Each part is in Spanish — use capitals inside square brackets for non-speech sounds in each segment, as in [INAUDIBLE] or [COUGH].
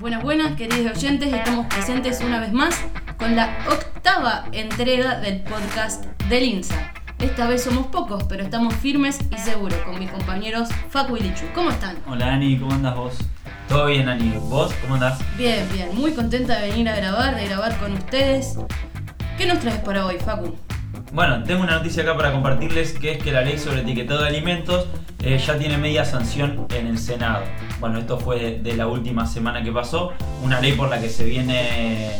Buenas, buenas, queridos oyentes, estamos presentes una vez más con la octava entrega del podcast del INSA. Esta vez somos pocos, pero estamos firmes y seguros con mis compañeros Facu y Lichu. ¿Cómo están? Hola Ani, ¿cómo andas vos? Todo bien, Ani. ¿Vos cómo andás? Bien, bien. Muy contenta de venir a grabar, de grabar con ustedes. ¿Qué nos traes para hoy, Facu? Bueno, tengo una noticia acá para compartirles que es que la ley sobre etiquetado de alimentos eh, ya tiene media sanción en el Senado. Bueno, esto fue de la última semana que pasó, una ley por la que se viene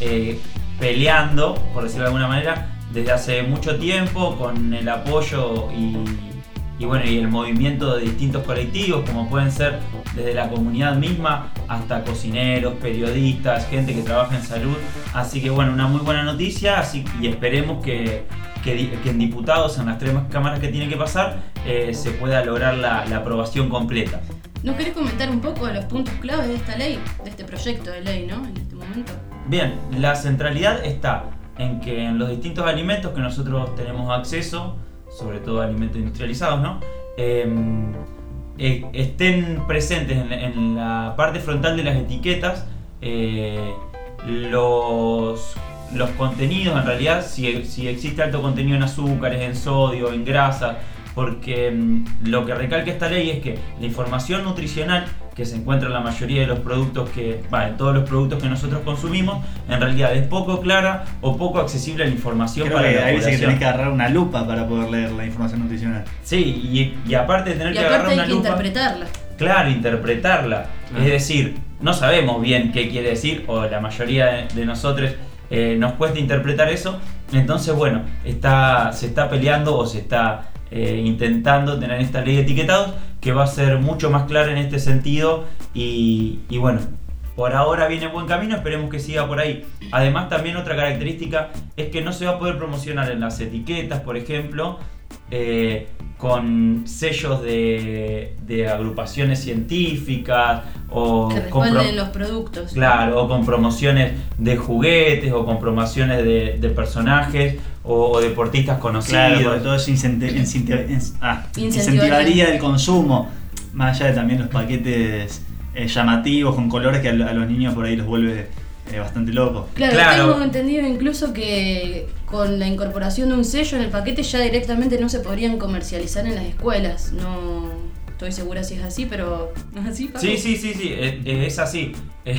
eh, peleando, por decirlo de alguna manera, desde hace mucho tiempo con el apoyo y, bueno, y el movimiento de distintos colectivos, como pueden ser desde la comunidad misma hasta cocineros, periodistas, gente que trabaja en salud. Así que bueno, una muy buena noticia y esperemos que, que, en diputados, en las tres cámaras que tiene que pasar, eh, se pueda lograr la, la aprobación completa. ¿Nos querés comentar un poco los puntos claves de esta ley, de este proyecto de ley, ¿no? En este momento. Bien, la centralidad está en que en los distintos alimentos que nosotros tenemos acceso, sobre todo alimentos industrializados, ¿no? Em, eh, estén presentes en, la parte frontal de las etiquetas eh, los, los contenidos, en realidad, si, si existe alto contenido en azúcares, en sodio, en grasas, porque mm, lo que recalca esta ley es que la información nutricional que se encuentra en la mayoría de los productos que, va, en todos los productos que nosotros consumimos, en realidad es poco clara o poco accesible a la información Creo para que la ahí dice que población. tenés que agarrar una lupa para poder leer la información nutricional. Sí, y, y aparte de tener Y que aparte agarrar hay una que lupa, interpretarla. claro, interpretarla. Claro. Es decir, no sabemos bien qué quiere decir, o la mayoría de, de nosotros eh, nos cuesta interpretar eso. Entonces, bueno, está, se está peleando o se está eh, intentando tener esta ley de etiquetados que va a ser mucho más clara en este sentido. Y, bueno, por ahora viene buen camino, esperemos que siga por ahí. Además, también otra característica es que no se va a poder promocionar en las etiquetas, por ejemplo, eh, con sellos de, de agrupaciones científicas o Que con pro- los productos. Claro, o con promociones de juguetes o con promociones de, de personajes o, o deportistas conocidos. Claro, todo eso incenti- incenti- in- ah, Incentivaría. el consumo, más allá de también los paquetes eh, llamativos con colores que a, a los niños por ahí los vuelve eh, bastante locos. Claro, Claro. tengo entendido incluso que con la incorporación de un sello en el paquete ya directamente no se podrían comercializar en las escuelas. No estoy segura si es así, pero ¿no es [LAUGHS] así? Paco? Sí, sí, sí, sí, es, es así. [LAUGHS] Eh,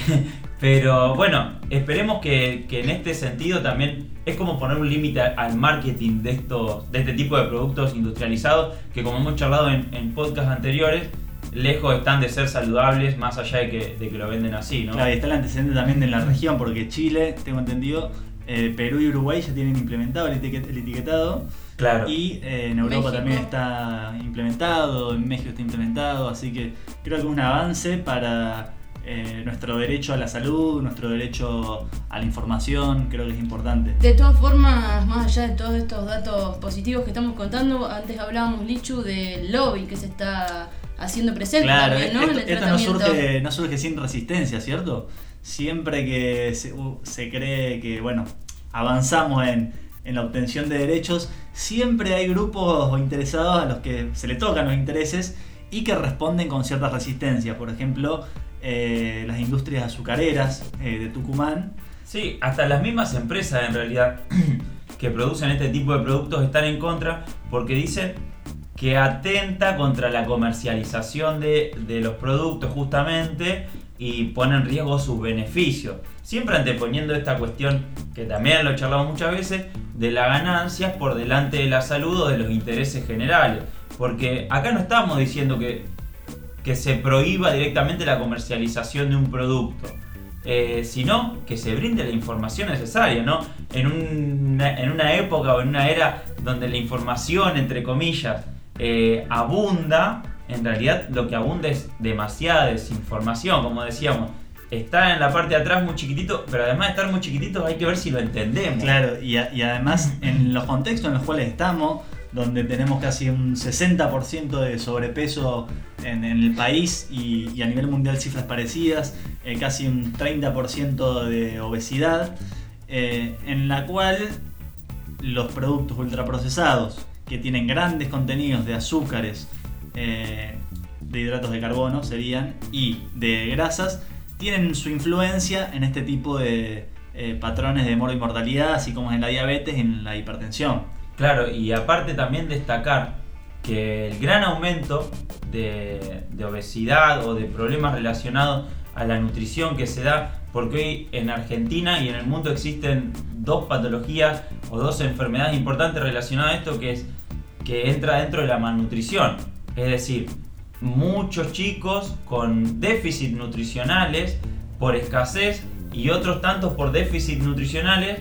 Pero bueno, esperemos que, que en este sentido también es como poner un límite al marketing de, estos, de este tipo de productos industrializados que como hemos charlado en, en podcasts anteriores, lejos están de ser saludables más allá de que, de que lo venden así, ¿no? Claro, y está el antecedente también de la región, porque Chile, tengo entendido, eh, Perú y Uruguay ya tienen implementado el, etiquet- el etiquetado. Claro. Y eh, en Europa México. también está implementado, en México está implementado, así que creo que es un avance para eh, nuestro derecho a la salud, nuestro derecho a la información, creo que es importante. De todas formas, más allá de todos estos datos positivos que estamos contando, antes hablábamos, Lichu, del lobby que se está haciendo presente Claro, también, ¿no? esto, en el esto no, surge, no surge sin resistencia, ¿cierto? Siempre que se, se cree que, bueno, avanzamos en, en la obtención de derechos, siempre hay grupos interesados a los que se le tocan los intereses y que responden con cierta resistencia. Por ejemplo, eh, las industrias azucareras eh, de Tucumán. Sí, hasta las mismas empresas en realidad [CLEARS THROAT] que producen este tipo de productos están en contra porque dicen que atenta contra la comercialización de, de los productos justamente y pone en riesgo sus beneficios. Siempre anteponiendo esta cuestión, que también lo charlamos muchas veces, de las ganancias por delante de la salud o de los intereses generales. Porque acá no estamos diciendo que, que se prohíba directamente la comercialización de un producto eh, sino que se brinde la información necesaria, ¿no? En una, en una época o en una era donde la información, entre comillas, eh, abunda, en realidad lo que abunda es demasiada desinformación, como decíamos. Está en la parte de atrás muy chiquitito, pero además de estar muy chiquitito hay que ver si lo entendemos. Claro, y, además en los contextos en los cuales estamos, donde tenemos casi un 60% de sobrepeso en, el país y, y a nivel mundial cifras parecidas, eh, casi un 30% de obesidad, eh, en la cual los productos ultraprocesados que tienen grandes contenidos de azúcares, eh, de hidratos de carbono serían y de grasas tienen su influencia en este tipo de eh, patrones de mortalidad, así como en la diabetes y en la hipertensión. Claro, y aparte también destacar que el gran aumento de obesidad o de problemas relacionados a la nutrición que se da, porque hoy en Argentina y en el mundo existen dos patologías o dos enfermedades importantes relacionadas a esto que es que entra dentro de la malnutrición. Es decir, muchos chicos con déficit nutricionales por escasez y otros tantos por déficit nutricionales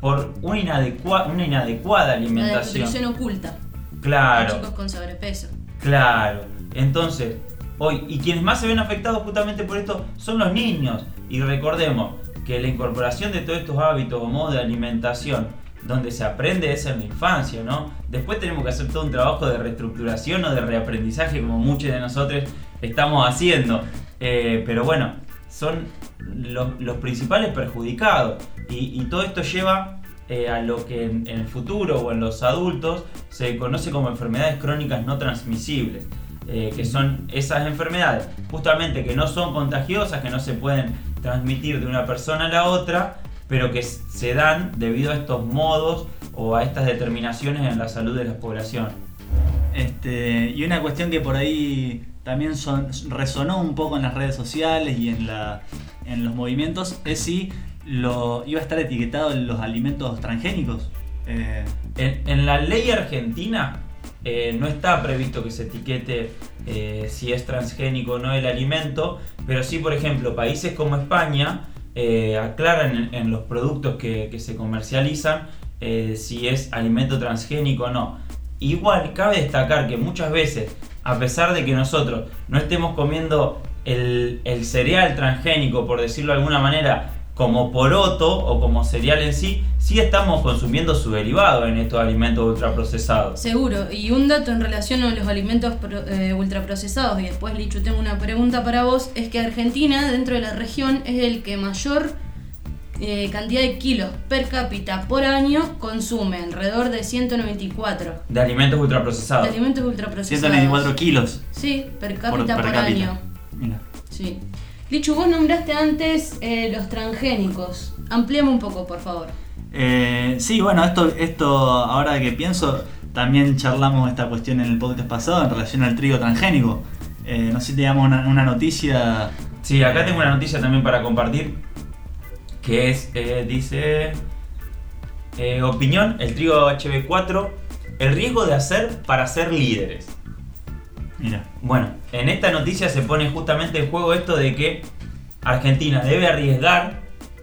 por una, inadecua una inadecuada alimentación. La nutrición oculta. Claro. Chicos con sobrepeso. Claro. Entonces, hoy, y quienes más se ven afectados justamente por esto son los niños. Y recordemos que la incorporación de todos estos hábitos o modos de alimentación, donde se aprende es en la infancia, ¿no? Después tenemos que hacer todo un trabajo de reestructuración o de reaprendizaje, como muchos de nosotros estamos haciendo. Eh, pero bueno, son los, principales perjudicados. Y, todo esto lleva eh, a lo que en, el futuro o en los adultos se conoce como enfermedades crónicas no transmisibles. Eh, que son esas enfermedades justamente que no son contagiosas, que no se pueden transmitir de una persona a la otra, pero que se dan debido a estos modos o a estas determinaciones en la salud de la población. Este, y una cuestión que por ahí también son, resonó un poco en las redes sociales y en, la, en los movimientos es si lo, iba a estar etiquetado en los alimentos transgénicos. Eh... En, en, la ley argentina eh, no está previsto que se etiquete eh, si es transgénico o no el alimento, pero sí, por ejemplo, países como España eh, aclaran en, los productos que, se comercializan si es alimento transgénico o no. Igual cabe destacar que muchas veces, a pesar de que nosotros no estemos comiendo el cereal transgénico, por decirlo de alguna manera, como poroto o como cereal en sí, sí estamos consumiendo su derivado en estos alimentos ultraprocesados. Seguro, y un dato en relación a los alimentos eh, ultraprocesados, y después Lichu tengo una pregunta para vos, es que Argentina dentro de la región es el que mayor eh, cantidad de kilos per cápita por año consume, alrededor de 194. De alimentos ultraprocesados. De alimentos ultraprocesados. 194 kilos. Sí, per cápita por, por, per cápita. año. Mira. Sí. Lichu, vos nombraste antes eh, los transgénicos. Ampliame un poco, por favor. Eh, sí, bueno, esto, esto ahora que pienso, también charlamos esta cuestión en el podcast pasado en relación al trigo transgénico. Eh, no sé si te damos una, una, noticia. Sí, acá tengo una noticia también para compartir. Que es, eh, dice, opinión, el trigo HB4, el riesgo de hacer para ser líderes. Bueno, en esta noticia se pone justamente en juego esto de que Argentina debe arriesgar,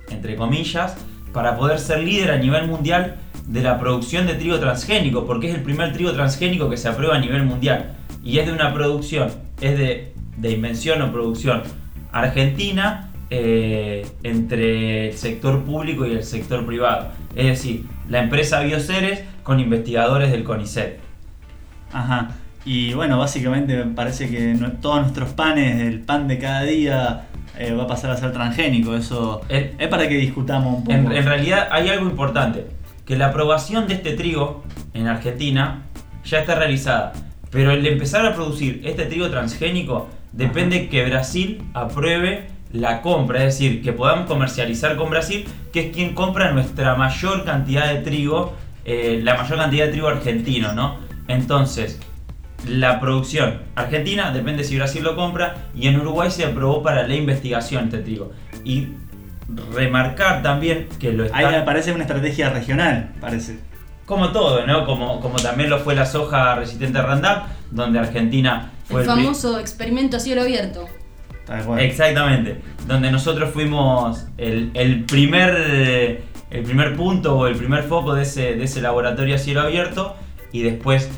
entre comillas, para poder ser líder a nivel mundial de la producción de trigo transgénico, porque es el primer trigo transgénico que se aprueba a nivel mundial. Y es de una producción, es de, de invención o producción argentina eh, entre el sector público y el sector privado. Es decir, la empresa Bioceres con investigadores del CONICET. Ajá. Y bueno, básicamente parece que no, todos nuestros panes, el pan de cada día, eh, va a pasar a ser transgénico. Eso En- es para que discutamos un poco. En, en realidad hay algo importante, que la aprobación de este trigo en Argentina ya está realizada, pero el empezar a producir este trigo transgénico depende que Brasil apruebe la compra, es decir, que podamos comercializar con Brasil, que es quien compra nuestra mayor cantidad de trigo, eh, la mayor cantidad de trigo argentino, ¿no? Entonces, la producción argentina depende si Brasil lo compra y en Uruguay se aprobó para la investigación este trigo. Y remarcar también que lo está... Ahí parece una estrategia regional, parece. Como todo, ¿no? Como, como también lo fue la soja resistente a Roundup, donde Argentina fue El el pri- famoso experimento a cielo abierto. Exactamente, donde nosotros fuimos el, el primer, el primer punto o el primer foco de ese, de ese laboratorio a cielo abierto y después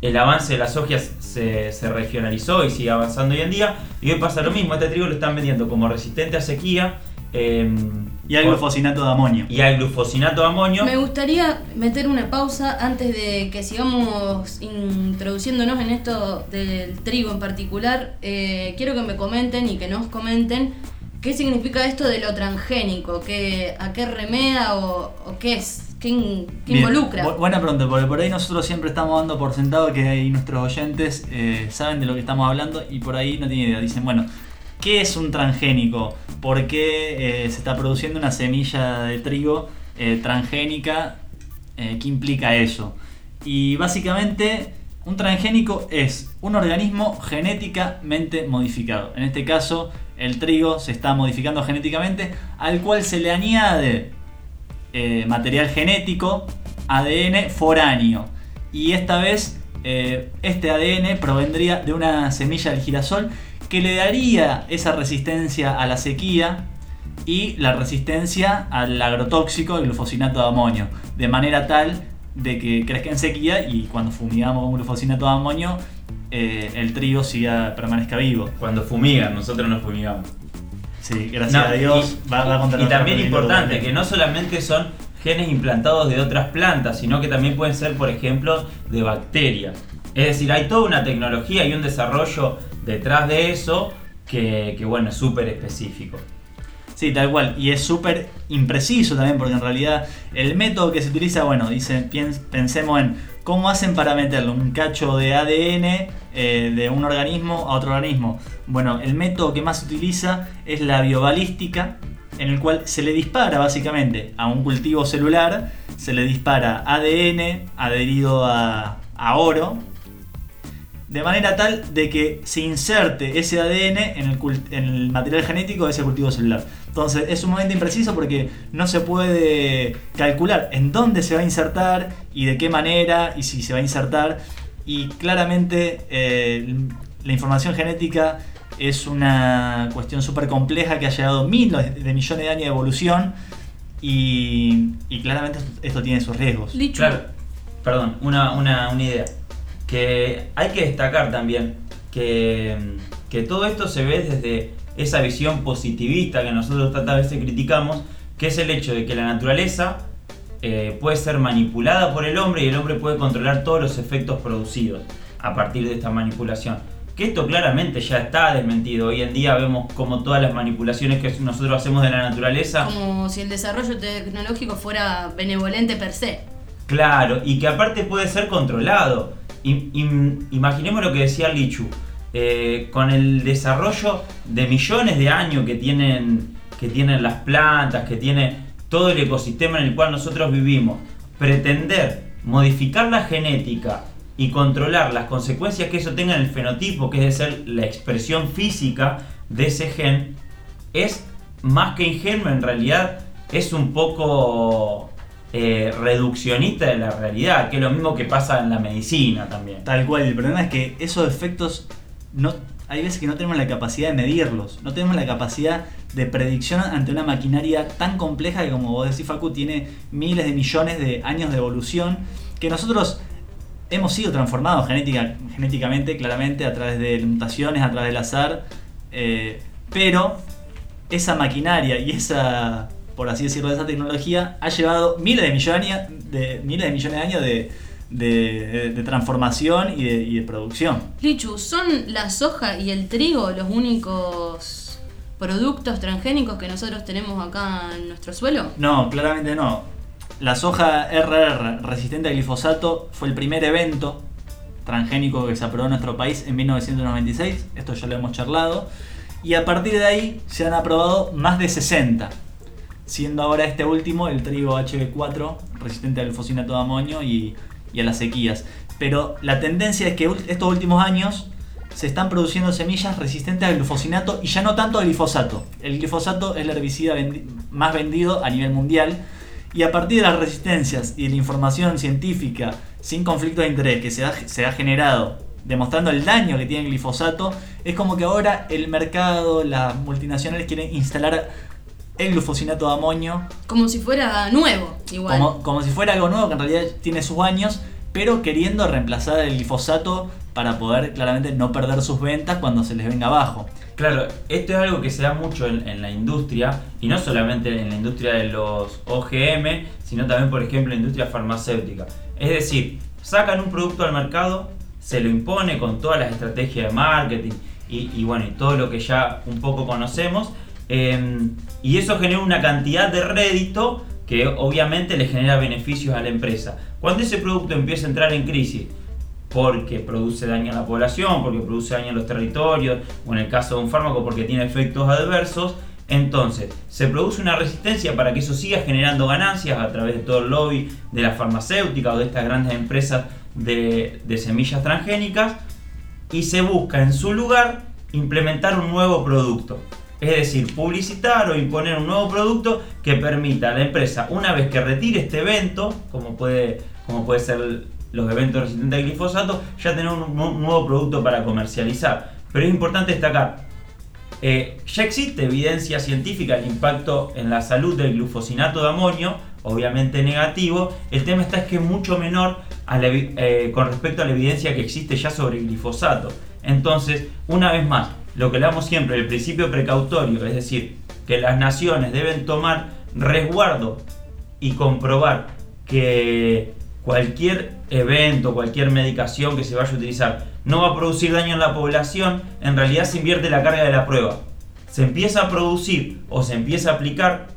el avance de la soja se, se regionalizó y sigue avanzando hoy en día y hoy pasa lo mismo, este trigo lo están vendiendo como resistente a sequía em, Y por- glufosinato de amonio. y hay glufosinato de amonio. Me gustaría meter una pausa antes de que sigamos introduciéndonos en esto del trigo en particular. Eh, quiero que me comenten y que nos comenten qué significa esto de lo transgénico, qué, a qué remeda o, o qué es, qué, in- qué involucra. bu- buena pregunta, porque por ahí nosotros siempre estamos dando por sentado que ahí nuestros oyentes eh, saben de lo que estamos hablando y por ahí no tienen idea. Dicen, bueno, ¿Qué es un transgénico? ¿Por qué eh, se está produciendo una semilla de trigo eh, transgénica? ¿Qué implica eso? Y básicamente un transgénico es un organismo genéticamente modificado. En este caso, el trigo se está modificando genéticamente, al cual se le añade eh, material genético, ADN foráneo. Y esta vez eh, este ADN provendría de una semilla del girasol que le daría esa resistencia a la sequía y la resistencia al agrotóxico, el glufosinato de amonio, de manera tal de que crezca en sequía y cuando fumigamos con glufosinato de amonio eh, el trigo siga, permanezca vivo. Cuando fumigan, nosotros no fumigamos. Sí, gracias No, a Dios y, va, va contra y nuestra también importante que no solamente son genes implantados de otras plantas, sino que también pueden ser, por ejemplo, de bacterias. Es decir, hay toda una tecnología y un desarrollo detrás de eso que, que, bueno, es súper específico. Sí, tal cual. Y es súper impreciso también, porque en realidad el método que se utiliza, bueno, dice, pensemos en cómo hacen para meterle un cacho de ADN eh, de un organismo a otro organismo. Bueno, el método que más se utiliza es la biobalística, en el cual se le dispara básicamente a un cultivo celular, se le dispara ADN adherido a, a oro, de manera tal de que se inserte ese ADN en el, cult- en el material genético de ese cultivo celular. Entonces es sumamente impreciso porque no se puede calcular en dónde se va a insertar y de qué manera y si se va a insertar. Y claramente eh, la información genética es una cuestión súper compleja que ha llevado miles de millones de años de evolución y, y claramente esto tiene sus riesgos. Lichu, Claro, perdón, una, una, una idea. Que hay que destacar también que, que todo esto se ve desde esa visión positivista que nosotros tantas veces criticamos, que es el hecho de que la naturaleza eh, puede ser manipulada por el hombre y el hombre puede controlar todos los efectos producidos a partir de esta manipulación. Que esto claramente ya está desmentido. Hoy en día vemos como todas las manipulaciones que nosotros hacemos de la naturaleza como si el desarrollo tecnológico fuera benevolente per se. Claro, y que aparte puede ser controlado. Im- im- imaginemos lo que decía Lichu. Eh, con el desarrollo de millones de años que tienen, que tienen las plantas, que tiene todo el ecosistema en el cual nosotros vivimos, pretender modificar la genética y controlar las consecuencias que eso tenga en el fenotipo, que es de ser la expresión física de ese gen, es más que ingenuo, en realidad es un poco eh, reduccionista de la realidad, que es lo mismo que pasa en la medicina también. Tal cual, el problema es que esos efectos no, hay veces que no tenemos la capacidad de medirlos, no tenemos la capacidad de predicción ante una maquinaria tan compleja que como vos decís Facu tiene miles de millones de años de evolución que nosotros hemos sido transformados genética, genéticamente claramente a través de mutaciones, a través del azar, eh, pero esa maquinaria y esa, por así decirlo, esa tecnología ha llevado miles de millones de, miles de, millones de años de, de, de- de transformación y de, y de producción. Lichu, ¿son la soja y el trigo los únicos productos transgénicos que nosotros tenemos acá en nuestro suelo? No, claramente no. La soja RR resistente al glifosato fue el primer evento transgénico que se aprobó en nuestro país en 1996. Esto ya lo hemos charlado. Y a partir de ahí se han aprobado más de 60. Siendo ahora este último el trigo HB4 resistente al glufosinato de amonio y, y a las sequías. Pero la tendencia es que estos últimos años se están produciendo semillas resistentes al glufosinato y ya no tanto al glifosato. El glifosato es el herbicida más vendido a nivel mundial y a partir de las resistencias y de la información científica sin conflicto de interés que se ha, se ha generado demostrando el daño que tiene el glifosato, es como que ahora el mercado, las multinacionales quieren instalar el glufosinato de amonio Como si fuera nuevo, igual. como, como si fuera algo nuevo que en realidad tiene sus años, pero queriendo reemplazar el glifosato para poder claramente no perder sus ventas cuando se les venga abajo. Claro, esto es algo que se da mucho en, en la industria, y no solamente en la industria de los OGM, sino también, por ejemplo, en la industria farmacéutica. Es decir, sacan un producto al mercado, se lo impone con todas las estrategias de marketing y, y bueno, y todo lo que ya un poco conocemos, eh, y eso genera una cantidad de rédito que obviamente le genera beneficios a la empresa. Cuando ese producto empieza a entrar en crisis, porque produce daño a la población, porque produce daño a los territorios, o en el caso de un fármaco porque tiene efectos adversos, entonces se produce una resistencia para que eso siga generando ganancias a través de todo el lobby de la farmacéutica o de estas grandes empresas de semillas transgénicas y se busca en su lugar implementar un nuevo producto. Es decir, publicitar o imponer un nuevo producto que permita a la empresa, una vez que retire este evento, como puede, como puede ser los eventos resistentes al glifosato, ya tener un, nuevo producto para comercializar. Pero es importante destacar, eh, ya existe evidencia científica del impacto en la salud del glufosinato de amonio, obviamente negativo. El tema está es que es mucho menor eh, con respecto a la evidencia que existe ya sobre el glifosato. Entonces, una vez más, lo que hablamos siempre, el principio precautorio, es decir, que las naciones deben tomar resguardo y comprobar que cualquier evento, cualquier medicación que se vaya a utilizar no va a producir daño en la población, en realidad se invierte la carga de la prueba. Se empieza a producir o se empieza a aplicar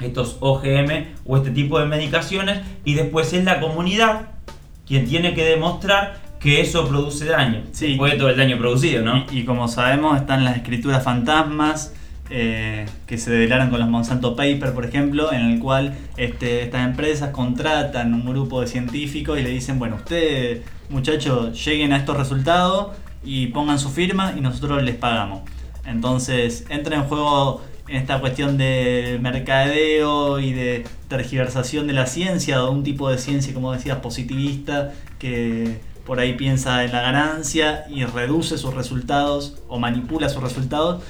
estos OGM o este tipo de medicaciones y después es la comunidad quien tiene que demostrar que eso produce daño. Sí. De todo el daño producido, ¿no? Y, y como sabemos están las escrituras fantasmas eh, que se develaron con los Monsanto Papers, por ejemplo, en el cual este, estas empresas contratan un grupo de científicos y le dicen, bueno, ustedes muchachos lleguen a estos resultados y pongan su firma y nosotros les pagamos. Entonces entra en juego esta cuestión de mercadeo y de tergiversación de la ciencia, o un tipo de ciencia, como decías, positivista, que por ahí piensa en la ganancia y reduce sus resultados o manipula sus resultados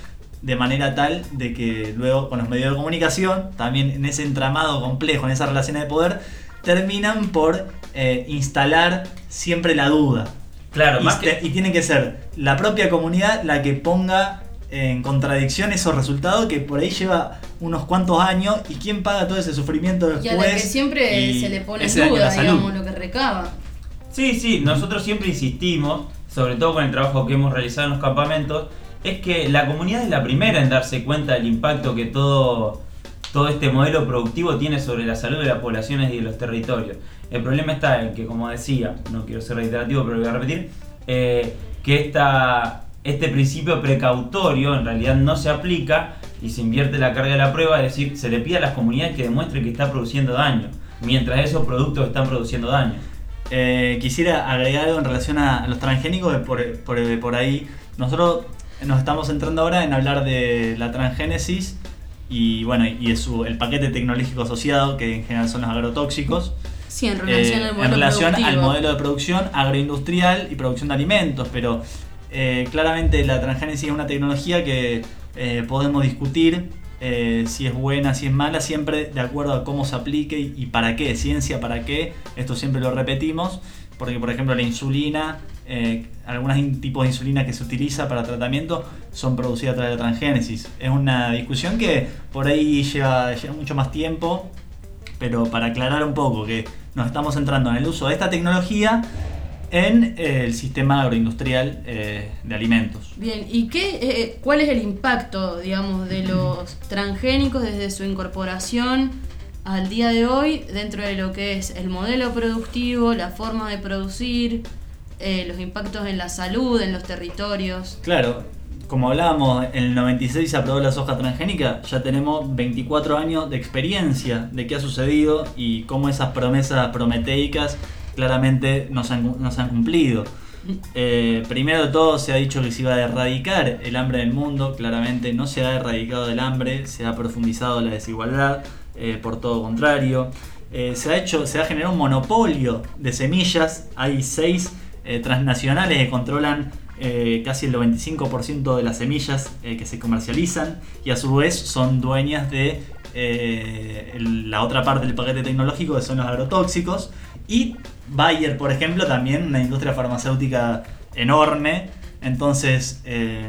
de manera tal de que luego con los medios de comunicación, también en ese entramado complejo, en esas relaciones de poder, terminan por eh, instalar siempre la duda. Claro, y, más que... y tiene que ser la propia comunidad la que ponga en contradicción esos resultados que por ahí lleva unos cuantos años y quién paga todo ese sufrimiento después. Y a la que siempre y se le pone en duda, digamos, lo que recaba. Sí, sí, nosotros siempre insistimos, sobre todo con el trabajo que hemos realizado en los campamentos, es que la comunidad es la primera en darse cuenta del impacto que todo, todo este modelo productivo tiene sobre la salud de las poblaciones y de los territorios. El problema está en que, como decía, no quiero ser reiterativo, pero lo voy a repetir, eh, que esta, este principio precautorio en realidad no se aplica y se invierte la carga de la prueba, es decir, se le pide a las comunidades que demuestren que está produciendo daño, mientras esos productos están produciendo daño. Eh, quisiera agregar algo en relación a los transgénicos, por, por- por ahí. Nosotros nos estamos centrando ahora en hablar de la transgénesis y bueno, y su, el paquete tecnológico asociado, que en general son los agrotóxicos. Sí, en relación eh, al modelo en relación al modelo de producción agroindustrial y producción de alimentos, pero eh, claramente la transgénesis es una tecnología que eh, podemos discutir eh, si es buena, si es mala, siempre de acuerdo a cómo se aplique y, para qué, ciencia para qué, esto siempre lo repetimos, porque por ejemplo la insulina, eh, algunos tipos de insulina que se utiliza para tratamiento son producidas a través de la transgénesis. Es una discusión que por ahí lleva, lleva mucho más tiempo, pero para aclarar un poco que nos estamos centrando en el uso de esta tecnología en eh, el sistema agroindustrial eh, de alimentos. Bien, ¿y qué, eh, cuál es el impacto, digamos, de los transgénicos desde su incorporación al día de hoy dentro de lo que es el modelo productivo, la forma de producir, eh, los impactos en la salud, en los territorios? Claro, como hablábamos, en el 96 se aprobó la soja transgénica, ya tenemos 24 años de experiencia de qué ha sucedido y cómo esas promesas prometeicas claramente no se han, no se han cumplido. [LAUGHS] Eh, primero de todo se ha dicho que se iba a erradicar el hambre del mundo, claramente no se ha erradicado el hambre, se ha profundizado la desigualdad, eh, por todo contrario. Eh, se ha hecho, se ha generado un monopolio de semillas, hay seis transnacionales que controlan casi el 95% de las semillas que se comercializan y a su vez son dueñas de la otra parte del paquete tecnológico que son los agrotóxicos y Bayer por ejemplo también una industria farmacéutica enorme entonces eh,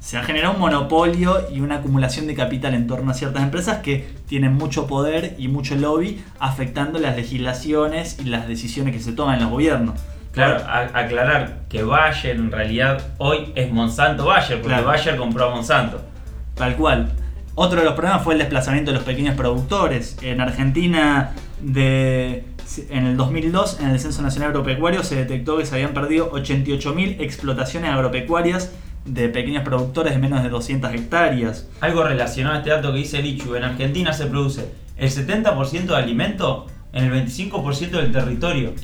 se ha generado un monopolio y una acumulación de capital en torno a ciertas empresas que tienen mucho poder y mucho lobby afectando las legislaciones y las decisiones que se toman en los gobiernos. Claro, a- aclarar que Bayer en realidad hoy es Monsanto Bayer, porque Claro. Bayer compró a Monsanto. Tal cual. Otro de los problemas fue el desplazamiento de los pequeños productores. En Argentina, de En el 2002, en el Censo Nacional Agropecuario, se detectó que se habían perdido 88.000 explotaciones agropecuarias de pequeños productores de menos de 200 hectáreas. Algo relacionado a este dato que dice Lichu, en Argentina se produce el 70% de alimento en el 25% del territorio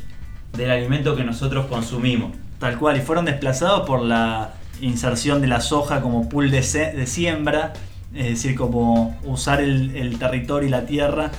del alimento que nosotros consumimos. Tal cual, y fueron desplazados por la inserción de la soja como pool de, de siembra, es decir, como usar el, el, territorio y la tierra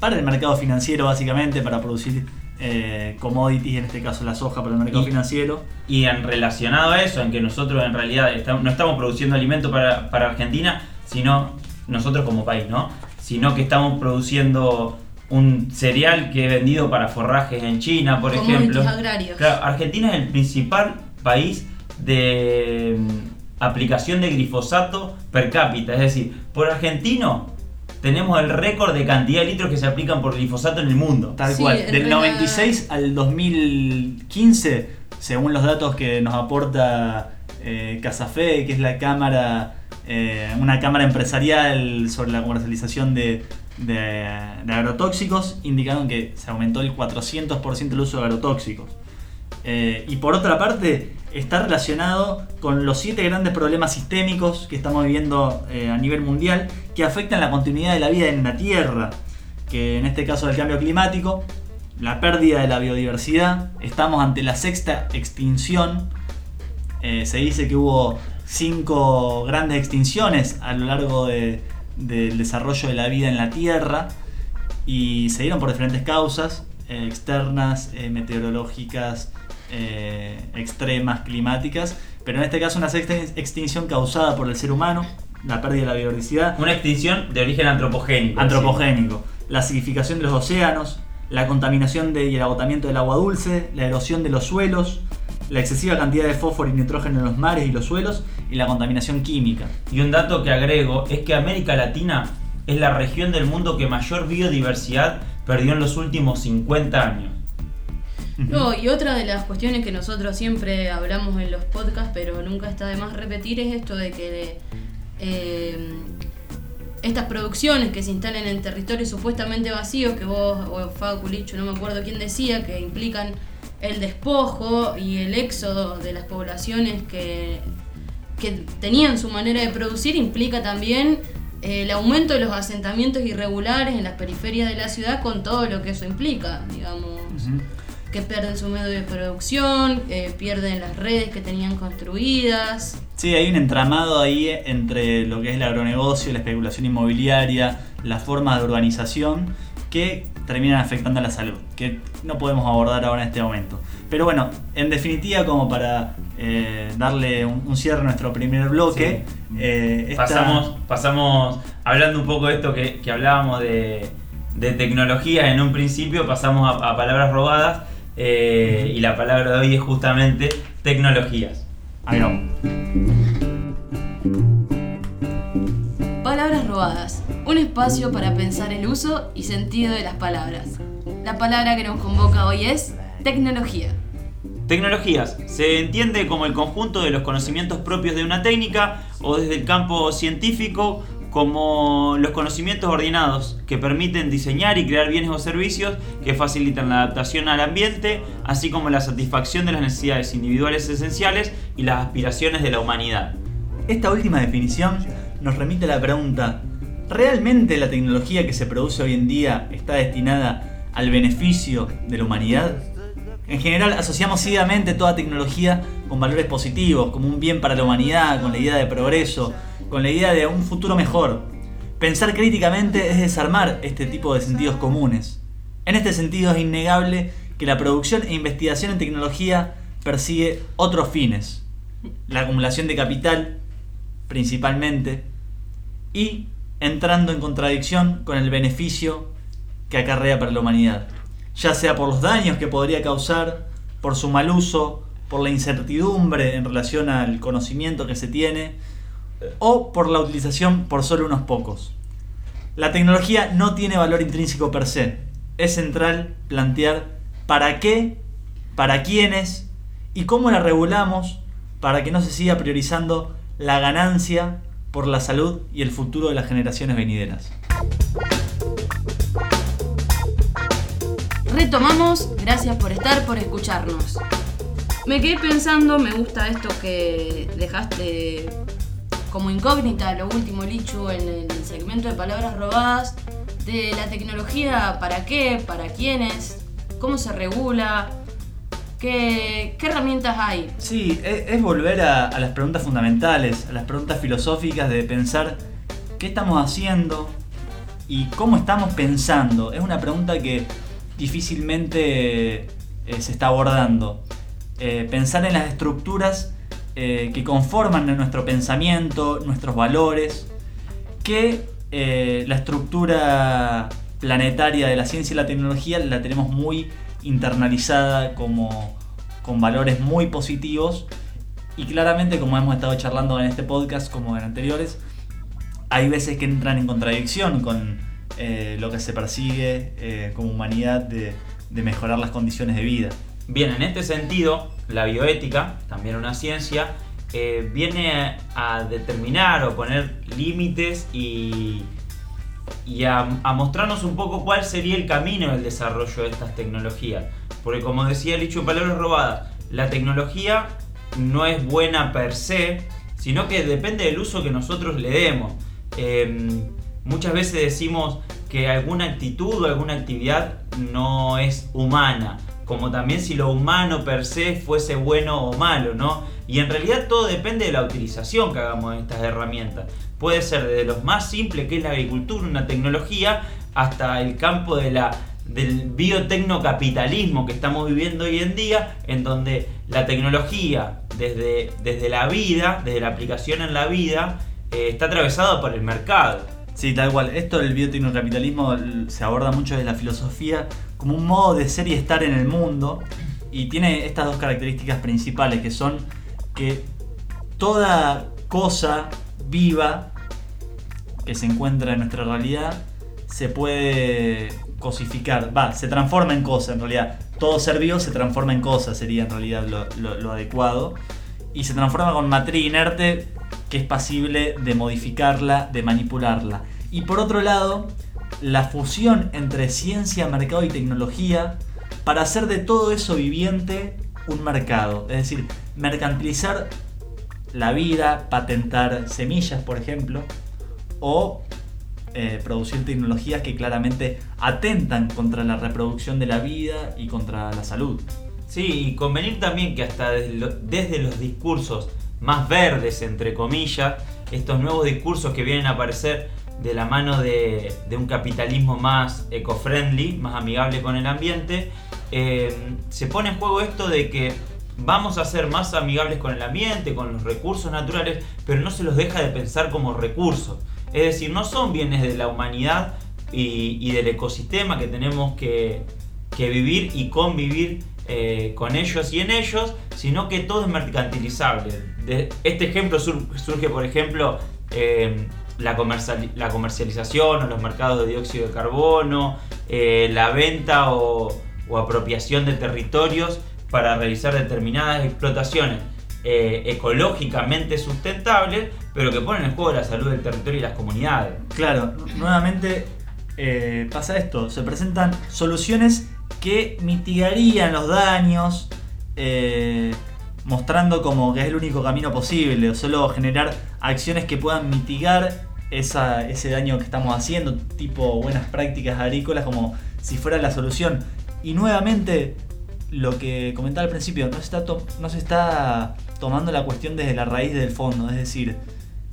para el mercado financiero básicamente, para producir eh, commodities, en este caso la soja para el mercado financiero. Y en relacionado a eso, en que nosotros en realidad no estamos produciendo alimento para, para Argentina, sino nosotros como país, ¿no? Sino que estamos produciendo un cereal que es vendido para forrajes en China, por ejemplo. Agrarios. Claro, Argentina es el principal país de mm, aplicación de glifosato per cápita, es decir, por argentino tenemos el récord de cantidad de litros que se aplican por glifosato en el mundo. Tal cual. Del 96 al 2015, según los datos que nos aporta eh, Casafe, que es la cámara, eh, una cámara empresarial sobre la comercialización de, de, agrotóxicos indicaron que se aumentó el 400% el uso de agrotóxicos. Eh, y por otra parte, está relacionado con los siete grandes problemas sistémicos que estamos viviendo eh, a nivel mundial que afectan la continuidad de la vida en la Tierra, que en este caso el cambio climático, la pérdida de la biodiversidad, estamos ante la sexta extinción, eh, se dice que hubo cinco grandes extinciones a lo largo de, del desarrollo de la vida en la Tierra y se dieron por diferentes causas externas, meteorológicas, eh, extremas, climáticas, pero en este caso una sexta extinción causada por el ser humano, la pérdida de la biodiversidad. Una extinción de origen antropogénico. Antropogénico. La acidificación de los océanos, la contaminación de, y el agotamiento del agua dulce, la erosión de los suelos, la excesiva cantidad de fósforo y nitrógeno en los mares y los suelos y la contaminación química. Y un dato que agrego es que América Latina es la región del mundo que mayor biodiversidad perdió en los últimos 50 años. No, y otra de las cuestiones que nosotros siempre hablamos en los podcasts, pero nunca está de más repetir, es esto de que eh, estas producciones que se instalan en territorios supuestamente vacíos, que vos, o Fado Culicho, no me acuerdo quién decía, que implican el despojo y el éxodo de las poblaciones que, que tenían su manera de producir implica también eh, el aumento de los asentamientos irregulares en las periferias de la ciudad con todo lo que eso implica, digamos. Que pierden su medio de producción, eh, pierden las redes que tenían construidas. Sí, hay un entramado ahí entre lo que es el agronegocio, la especulación inmobiliaria, las formas de urbanización que terminan afectando a la salud, que no podemos abordar ahora en este momento. Pero bueno, en definitiva, como para eh, darle un, cierre a nuestro primer bloque, eh, pasamos, pasamos, hablando un poco de esto que, hablábamos de, tecnología en un principio, pasamos a, palabras robadas eh, y la palabra de hoy es justamente tecnologías. Ahí Palabras robadas un espacio para pensar el uso y sentido de las palabras. La palabra que nos convoca hoy es tecnología. Tecnologías se entiende como el conjunto de los conocimientos propios de una técnica o desde el campo científico como los conocimientos ordenados que permiten diseñar y crear bienes o servicios que facilitan la adaptación al ambiente, así como la satisfacción de las necesidades individuales esenciales y las aspiraciones de la humanidad. Esta última definición nos remite a la pregunta, ¿realmente la tecnología que se produce hoy en día está destinada al beneficio de la humanidad? En general asociamos ciegamente toda tecnología con valores positivos, como un bien para la humanidad, con la idea de progreso, con la idea de un futuro mejor. Pensar críticamente es desarmar este tipo de sentidos comunes. En este sentido es innegable que la producción e investigación en tecnología persigue otros fines. La acumulación de capital, principalmente, y entrando en contradicción con el beneficio que acarrea para la humanidad, ya sea por los daños que podría causar, por su mal uso, por la incertidumbre en relación al conocimiento que se tiene, o por la utilización por solo unos pocos. La tecnología no tiene valor intrínseco per se. Es central plantear para qué, para quiénes y cómo la regulamos para que no se siga priorizando la ganancia por la salud y el futuro de las generaciones venideras. retomamos. Gracias por estar, por escucharnos. Me quedé pensando, me gusta esto que dejaste como incógnita, lo último, Lichu, en el segmento de palabras robadas, de la tecnología, ¿para qué? ¿Para quiénes? ¿Cómo se regula? ¿Qué, qué herramientas hay? Sí, es, es volver a, a las preguntas fundamentales, a las preguntas filosóficas de pensar qué estamos haciendo y cómo estamos pensando. Es una pregunta que difícilmente eh, se está abordando. Eh, pensar en las estructuras eh, que conforman nuestro pensamiento, nuestros valores, que eh, la estructura planetaria de la ciencia y la tecnología la tenemos muy internalizada como con valores muy positivos y claramente como hemos estado charlando en este podcast como en anteriores, hay veces que entran en contradicción con eh, lo que se persigue eh, como humanidad de, de mejorar las condiciones de vida. Bien, en este sentido, la bioética, también una ciencia, eh, viene a determinar o poner límites y, y a, mostrarnos un poco cuál sería el camino del desarrollo de estas tecnologías. Porque como decía en palabras robadas, la tecnología no es buena per se, sino que depende del uso que nosotros le demos. Eh, muchas veces decimos que alguna actitud o alguna actividad no es humana, como también si lo humano per se fuese bueno o malo, ¿no? Y en realidad todo depende de la utilización que hagamos de estas herramientas. Puede ser desde lo más simple que es la agricultura, una tecnología, hasta el campo del biotecnocapitalismo que estamos viviendo hoy en día, en donde la tecnología, desde, desde la vida, desde la aplicación en la vida, eh, está atravesada por el mercado. Sí, tal cual. Esto del biotecnocapitalismo se aborda mucho desde la filosofía como un modo de ser y estar en el mundo y tiene estas dos características principales que son que toda cosa viva que se encuentra en nuestra realidad se puede cosificar, va, se transforma en cosa en realidad. Todo ser vivo se transforma en cosa, sería en realidad lo, lo- lo adecuado. Y se transforma con materia inerte que es pasible de modificarla, de manipularla. Y por otro lado, la fusión entre ciencia, mercado y tecnología para hacer de todo eso viviente un mercado. Es decir, mercantilizar la vida, patentar semillas, por ejemplo, o eh, producir tecnologías que claramente atentan contra la reproducción de la vida y contra la salud. Sí, y convenir también que hasta desde, lo- desde los discursos más verdes, entre comillas, estos nuevos discursos que vienen a aparecer de la mano de, un capitalismo más eco-friendly, más amigable con el ambiente, eh, se pone en juego esto de que vamos a ser más amigables con el ambiente, con los recursos naturales, pero no se los deja de pensar como recursos. Es decir, no son bienes de la humanidad y, del ecosistema que tenemos que, vivir y convivir eh, con ellos y en ellos, sino que todo es mercantilizable. Este ejemplo sur- surge, por ejemplo, eh, la, comerciali- la comercialización o los mercados de dióxido de carbono, eh, la venta o, o apropiación de territorios para realizar determinadas explotaciones eh, ecológicamente sustentables, pero que ponen en juego la salud del territorio y las comunidades. Claro, nuevamente eh, pasa esto, se presentan soluciones que mitigarían los daños, mostrando como que es el único camino posible, o solo generar acciones que puedan mitigar ese daño que estamos haciendo, tipo buenas prácticas agrícolas, como si fuera la solución. Y nuevamente, lo que comentaba al principio, no se está, no se está tomando la cuestión desde la raíz del fondo, es decir,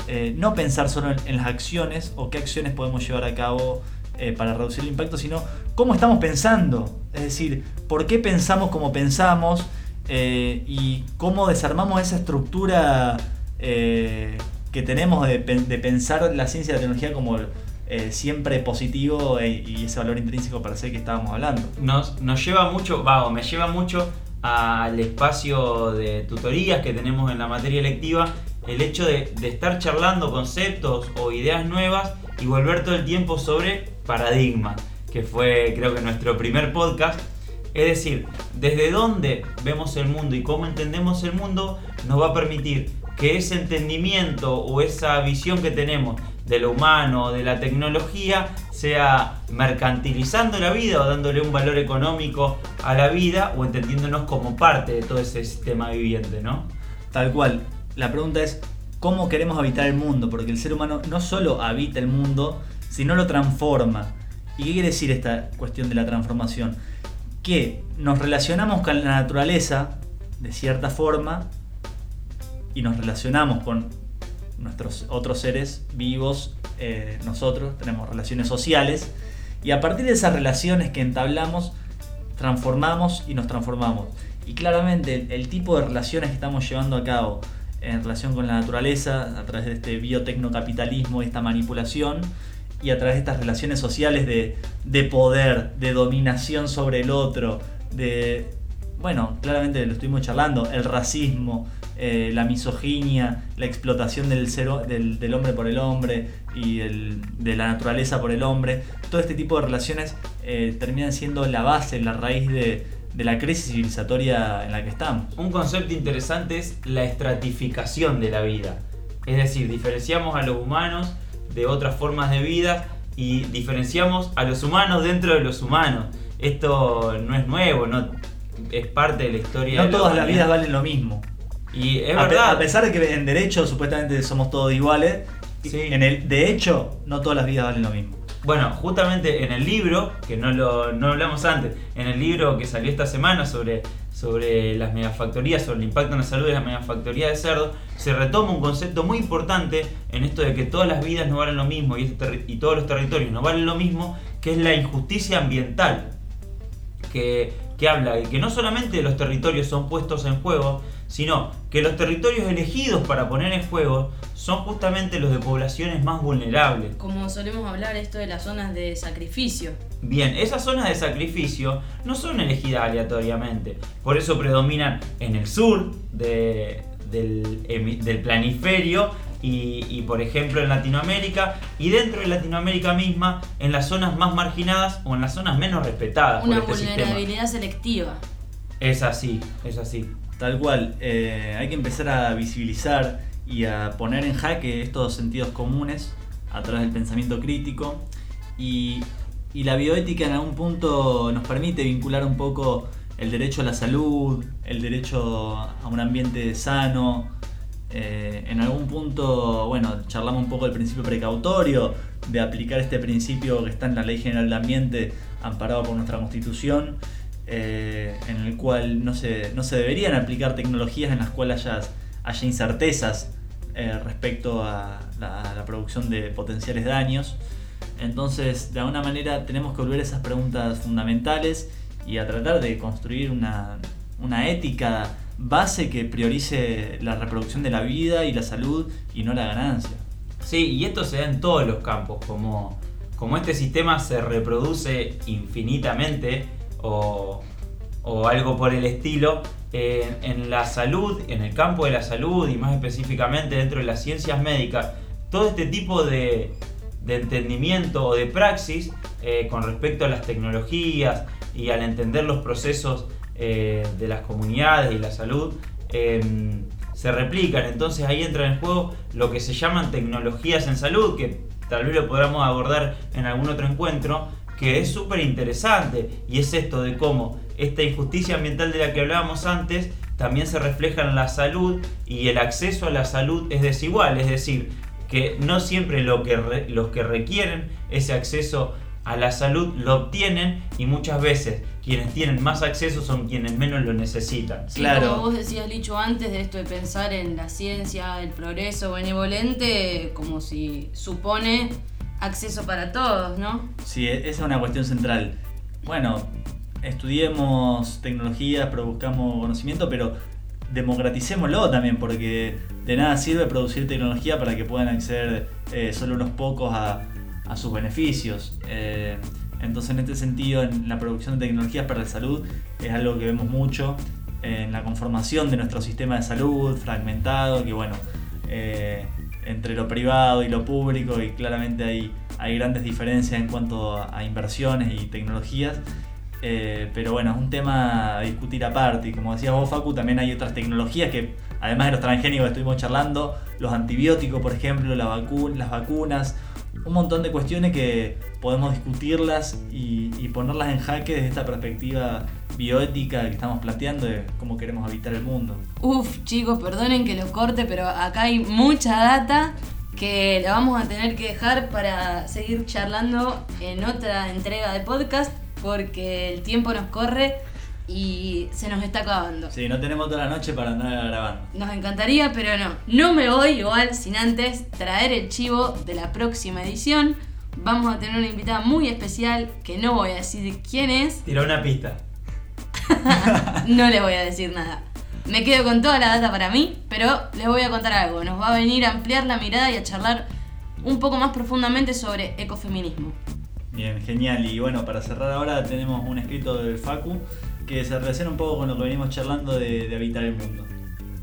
eh, no pensar solo en, las acciones o qué acciones podemos llevar a cabo eh, para reducir el impacto, sino cómo estamos pensando. Es decir, por qué pensamos como pensamos eh, y cómo desarmamos esa estructura que tenemos de, pen- de pensar la ciencia y la tecnología como eh, siempre positivo e- y ese valor intrínseco para ser que estábamos hablando. nos, nos lleva mucho, vago, me lleva mucho al espacio de tutorías que tenemos en la materia electiva, el hecho de, de estar charlando conceptos o ideas nuevas y volver todo el tiempo sobre paradigmas, que fue creo que nuestro primer podcast. Es decir, desde dónde vemos el mundo y cómo entendemos el mundo nos va a permitir que ese entendimiento o esa visión que tenemos de lo humano, de la tecnología, sea mercantilizando la vida o dándole un valor económico a la vida o entendiéndonos como parte de todo ese sistema viviente, ¿no? Tal cual. La pregunta es, ¿cómo queremos habitar el mundo? Porque el ser humano no solo habita el mundo, sino lo transforma. ¿Y qué quiere decir esta cuestión de la transformación? Que nos relacionamos con la naturaleza de cierta forma y nos relacionamos con nuestros otros seres vivos, eh, nosotros tenemos relaciones sociales y a partir de esas relaciones que entablamos, transformamos y nos transformamos. Y claramente el, tipo de relaciones que estamos llevando a cabo en relación con la naturaleza, a través de este biotecnocapitalismo, esta manipulación, y a través de estas relaciones sociales de, de poder, de dominación sobre el otro, de, bueno, claramente lo estuvimos charlando, el racismo, eh, la misoginia, la explotación del, del, hombre por el hombre y de la naturaleza por el hombre, todo este tipo de relaciones eh, terminan siendo la base, la raíz de, de la crisis civilizatoria en la que estamos. Un concepto interesante es la estratificación de la vida. Es decir, diferenciamos a los humanos de otras formas de vida y diferenciamos a los humanos dentro de los humanos. Esto no es nuevo, no es parte de la historia. No todas las vidas valen lo mismo. Y es a, verdad. a pesar de que en derecho supuestamente somos todos iguales, en el de hecho no todas las vidas valen lo mismo. Bueno, justamente en el libro, que no lo no hablamos antes, en el libro que salió esta semana sobre, sobre las megafactorías, sobre el impacto en la salud de la megafactoría de cerdo, se retoma un concepto muy importante en esto de que todas las vidas no valen lo mismo y, este y todos los territorios no valen lo mismo, que es la injusticia ambiental. Que, que habla de que no solamente los territorios son puestos en juego, sino que los territorios elegidos para poner en juego son justamente los de poblaciones más vulnerables. Como solemos hablar esto de las zonas de sacrificio. Bien, esas zonas de sacrificio no son elegidas aleatoriamente, por eso predominan en el sur del, del planiferio y, por ejemplo en Latinoamérica y dentro de Latinoamérica misma en las zonas más marginadas o en las zonas menos respetadas. Una por este vulnerabilidad selectiva. Es así, es así. Tal cual, eh, hay que empezar a visibilizar y a poner en jaque estos sentidos comunes a través del pensamiento crítico y, la bioética en algún punto nos permite vincular un poco el derecho a la salud, el derecho a un ambiente sano. Eh, en algún punto, bueno, charlamos un poco del principio precautorio, de aplicar este principio que está en la Ley General de Ambiente amparado por nuestra Constitución eh, en el cual no se, no se deberían aplicar tecnologías en las cuales haya, incertezas eh, respecto a la, producción de potenciales daños. Entonces, de alguna manera, tenemos que volver a esas preguntas fundamentales y a tratar de construir una, una ética base que priorice la reproducción de la vida y la salud y no la ganancia. Sí, y esto se da en todos los campos, como, como este sistema se reproduce infinitamente, o, algo por el estilo, en la salud, en el campo de la salud y más específicamente dentro de las ciencias médicas, todo este tipo de, entendimiento o de praxis eh, con respecto a las tecnologías y al entender los procesos eh, de las comunidades y la salud, em, se replican. Entonces ahí entra en juego lo que se llaman tecnologías en salud, que tal vez lo podamos abordar en algún otro encuentro, que es súper interesante y es esto de cómo esta injusticia ambiental de la que hablábamos antes también se refleja en la salud y el acceso a la salud es desigual, es decir, que no siempre lo que los que requieren ese acceso a la salud lo obtienen y muchas veces quienes tienen más acceso son quienes menos lo necesitan. claro. Como vos decías, dicho antes de esto de pensar en la ciencia, el progreso benevolente, como si supone acceso para todos, ¿no? Sí, e-, esa es una cuestión central. Bueno, estudiemos tecnologías, produzcamos conocimiento, pero democraticémoslo también, porque de nada sirve producir tecnología para que puedan acceder eh, solo unos pocos a, sus beneficios. Eh, entonces, en este sentido, en la producción de tecnologías para la salud es algo que vemos mucho en la conformación de nuestro sistema de salud fragmentado, que bueno, eh, entre lo privado y lo público y claramente hay, hay grandes diferencias en cuanto a, inversiones y tecnologías. Eh, pero bueno, es un tema a discutir aparte y como decía vos Facu, también hay otras tecnologías que además de los transgénicos que estuvimos charlando, los antibióticos por ejemplo, la las vacunas, un montón de cuestiones que podemos discutirlas y, ponerlas en jaque desde esta perspectiva bioética que estamos planteando de cómo queremos habitar el mundo. Uf, chicos, perdonen que lo corte, pero acá hay mucha data que la vamos a tener que dejar para seguir charlando en otra entrega de podcast porque el tiempo nos corre y se nos está acabando. Sí, no tenemos toda la noche para andar grabando. Nos encantaría, pero no. No me voy igual sin antes traer el chivo de la próxima edición. Vamos a tener una invitada muy especial que no voy a decir quién es. [LAUGHS] Tira una pista. no le voy a decir nada. Me quedo con toda la data para mí, pero les voy a contar algo. Nos va a venir a ampliar la mirada y a charlar un poco más profundamente sobre ecofeminismo. Bien, genial. Y bueno, para cerrar ahora tenemos un escrito del Facu que se relaciona un poco con lo que venimos charlando de, de habitar el mundo.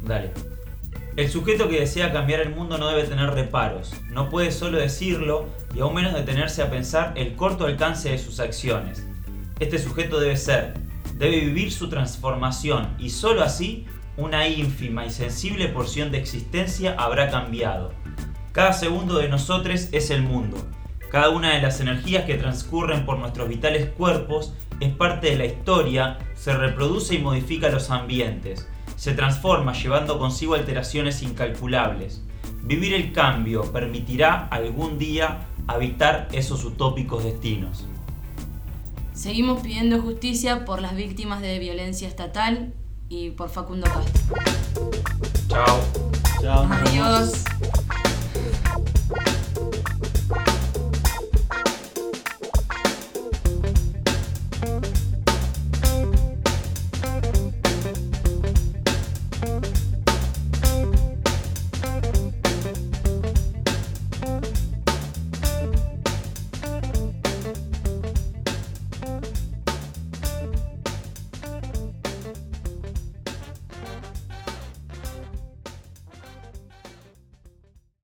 Dale. El sujeto que desea cambiar el mundo no debe tener reparos, no puede solo decirlo y aún menos detenerse a pensar el corto alcance de sus acciones. Este sujeto debe ser, debe vivir su transformación y solo así una ínfima y sensible porción de existencia habrá cambiado. Cada segundo de nosotros es el mundo. Cada una de las energías que transcurren por nuestros vitales cuerpos es parte de la historia, se reproduce y modifica los ambientes, se transforma llevando consigo alteraciones incalculables. Vivir el cambio permitirá algún día habitar esos utópicos destinos. Seguimos pidiendo justicia por las víctimas de violencia estatal y por Facundo Castro. Chao. Chao. Adiós.